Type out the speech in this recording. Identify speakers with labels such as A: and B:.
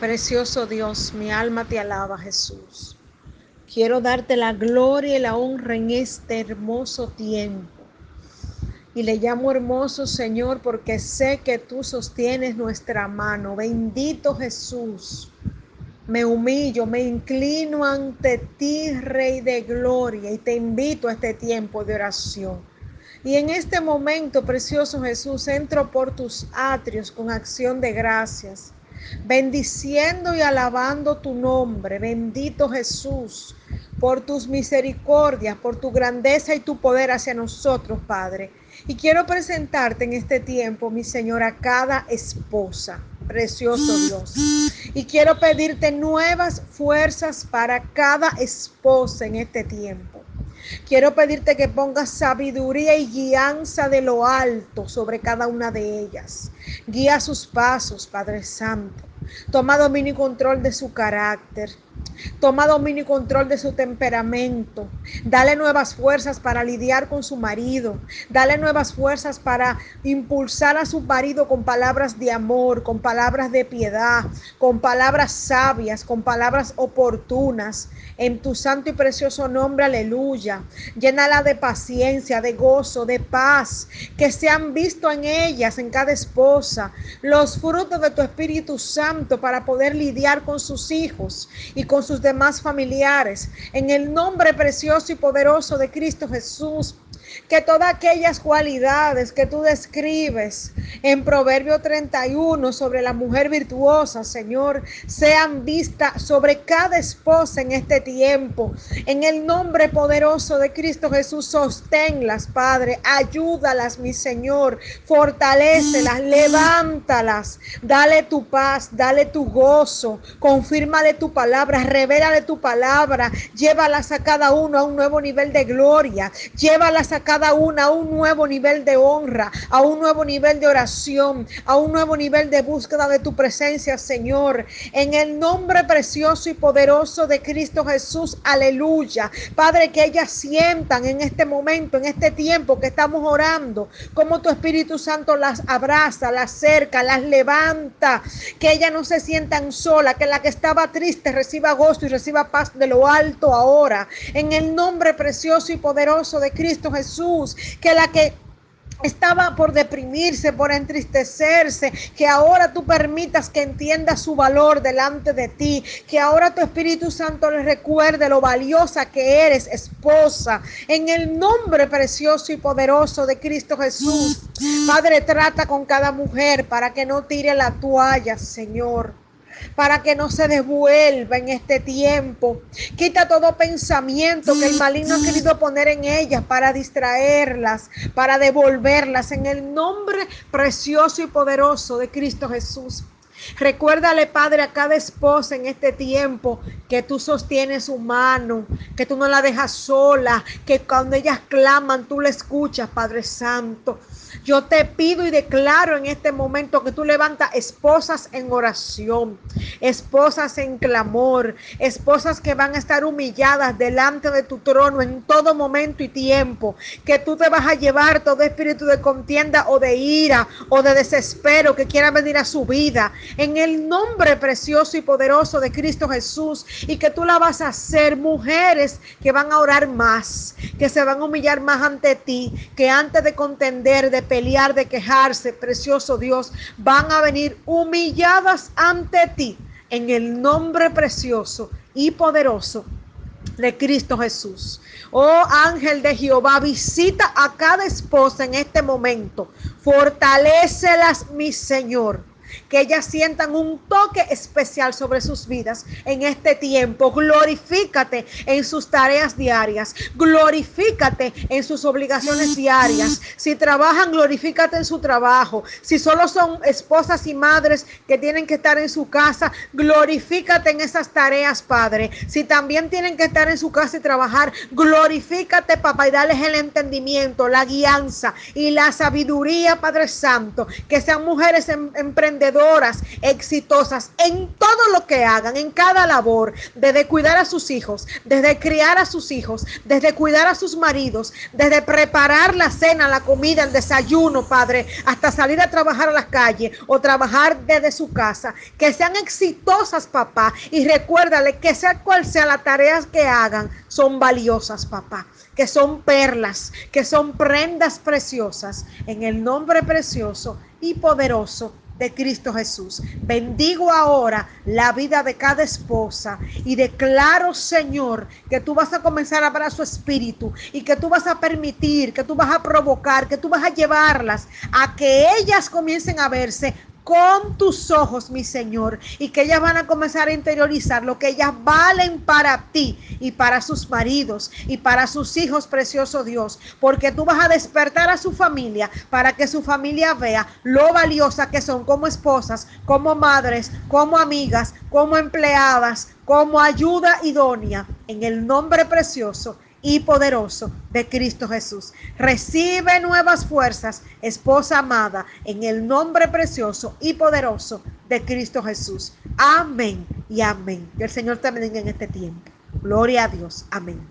A: Precioso Dios, mi alma te alaba, Jesús. Quiero darte la gloria y la honra en este hermoso tiempo. Y le llamo hermoso, Señor, porque sé que tú sostienes nuestra mano. Bendito Jesús. Me humillo, me inclino ante ti, Rey de Gloria, y te invito a este tiempo de oración. Y en este momento, precioso Jesús, entro por tus atrios con acción de gracias bendiciendo y alabando tu nombre, bendito Jesús, por tus misericordias, por tu grandeza y tu poder hacia nosotros, Padre. Y quiero presentarte en este tiempo, mi Señor, a cada esposa, precioso Dios. Y quiero pedirte nuevas fuerzas para cada esposa en este tiempo. Quiero pedirte que pongas sabiduría y guianza de lo alto sobre cada una de ellas. Guía sus pasos, Padre Santo. Toma dominio y control de su carácter. Toma dominio y control de su temperamento. Dale nuevas fuerzas para lidiar con su marido. Dale nuevas fuerzas para impulsar a su marido con palabras de amor, con palabras de piedad, con palabras sabias, con palabras oportunas. En tu santo y precioso nombre, aleluya. Llénala de paciencia, de gozo, de paz. Que se han visto en ellas, en cada esposa, los frutos de tu Espíritu Santo para poder lidiar con sus hijos y con sus demás familiares. En el nombre precioso y poderoso de Cristo Jesús, que todas aquellas cualidades que tú describes en Proverbio 31 sobre la mujer virtuosa, Señor, sean vistas sobre cada esposa en este tiempo. En el nombre poderoso de Cristo Jesús, sosténlas, Padre, ayúdalas, mi Señor, fortalécelas, levántalas, dale tu paz, dale tu gozo, confírmale tu palabra, revélale tu palabra, llévalas a cada uno a un nuevo nivel de gloria, llévalas a cada una a un nuevo nivel de honra, a un nuevo nivel de oración, a un nuevo nivel de búsqueda de tu presencia, Señor. En el nombre precioso y poderoso de Cristo Jesús, aleluya. Padre, que ellas sientan en este momento, en este tiempo que estamos orando, como tu Espíritu Santo las abraza, las cerca, las levanta, que ellas no se sientan sola, que la que estaba triste reciba gozo y reciba paz de lo alto ahora. En el nombre precioso y poderoso de Cristo Jesús. Jesús, que la que estaba por deprimirse, por entristecerse, que ahora tú permitas que entienda su valor delante de ti, que ahora tu Espíritu Santo le recuerde lo valiosa que eres, esposa, en el nombre precioso y poderoso de Cristo Jesús. Padre, trata con cada mujer para que no tire la toalla, Señor para que no se devuelva en este tiempo. Quita todo pensamiento que el maligno ha querido poner en ellas para distraerlas, para devolverlas en el nombre precioso y poderoso de Cristo Jesús. Recuérdale, Padre, a cada esposa en este tiempo que tú sostienes su mano, que tú no la dejas sola, que cuando ellas claman, tú la escuchas, Padre Santo. Yo te pido y declaro en este momento que tú levantas esposas en oración, esposas en clamor, esposas que van a estar humilladas delante de tu trono en todo momento y tiempo, que tú te vas a llevar todo espíritu de contienda o de ira o de desespero que quiera venir a su vida, en el nombre precioso y poderoso de Cristo Jesús, y que tú la vas a hacer mujeres que van a orar más, que se van a humillar más ante ti, que antes de contender, de pelear, de quejarse, precioso Dios, van a venir humilladas ante ti en el nombre precioso y poderoso de Cristo Jesús. Oh ángel de Jehová, visita a cada esposa en este momento. Fortalécelas, mi Señor que ellas sientan un toque especial sobre sus vidas en este tiempo. Glorifícate en sus tareas diarias, glorifícate en sus obligaciones diarias. Si trabajan, glorifícate en su trabajo. Si solo son esposas y madres que tienen que estar en su casa, glorifícate en esas tareas, Padre. Si también tienen que estar en su casa y trabajar, glorifícate, papá, y dales el entendimiento, la guianza y la sabiduría, Padre Santo. Que sean mujeres em, exitosas en todo lo que hagan, en cada labor, desde cuidar a sus hijos, desde criar a sus hijos, desde cuidar a sus maridos, desde preparar la cena, la comida, el desayuno, Padre, hasta salir a trabajar a las calles o trabajar desde su casa, que sean exitosas, papá, y recuérdale que sea cual sea la tarea que hagan, son valiosas, papá, que son perlas, que son prendas preciosas, en el nombre precioso y poderoso de Cristo Jesús. Bendigo ahora la vida de cada esposa y declaro, Señor, que tú vas a comenzar a abrir su espíritu y que tú vas a permitir, que tú vas a provocar, que tú vas a llevarlas a que ellas comiencen a verse con tus ojos, mi Señor, y que ellas van a comenzar a interiorizar lo que ellas valen para ti y para sus maridos y para sus hijos, precioso Dios, porque tú vas a despertar a su familia para que su familia vea lo valiosa que son como esposas, como madres, como amigas, como empleadas, como ayuda idónea, en el nombre precioso y poderoso de Cristo Jesús. Recibe nuevas fuerzas, esposa amada, en el nombre precioso y poderoso de Cristo Jesús. Amén y amén. Que el Señor te bendiga en este tiempo. Gloria a Dios. Amén.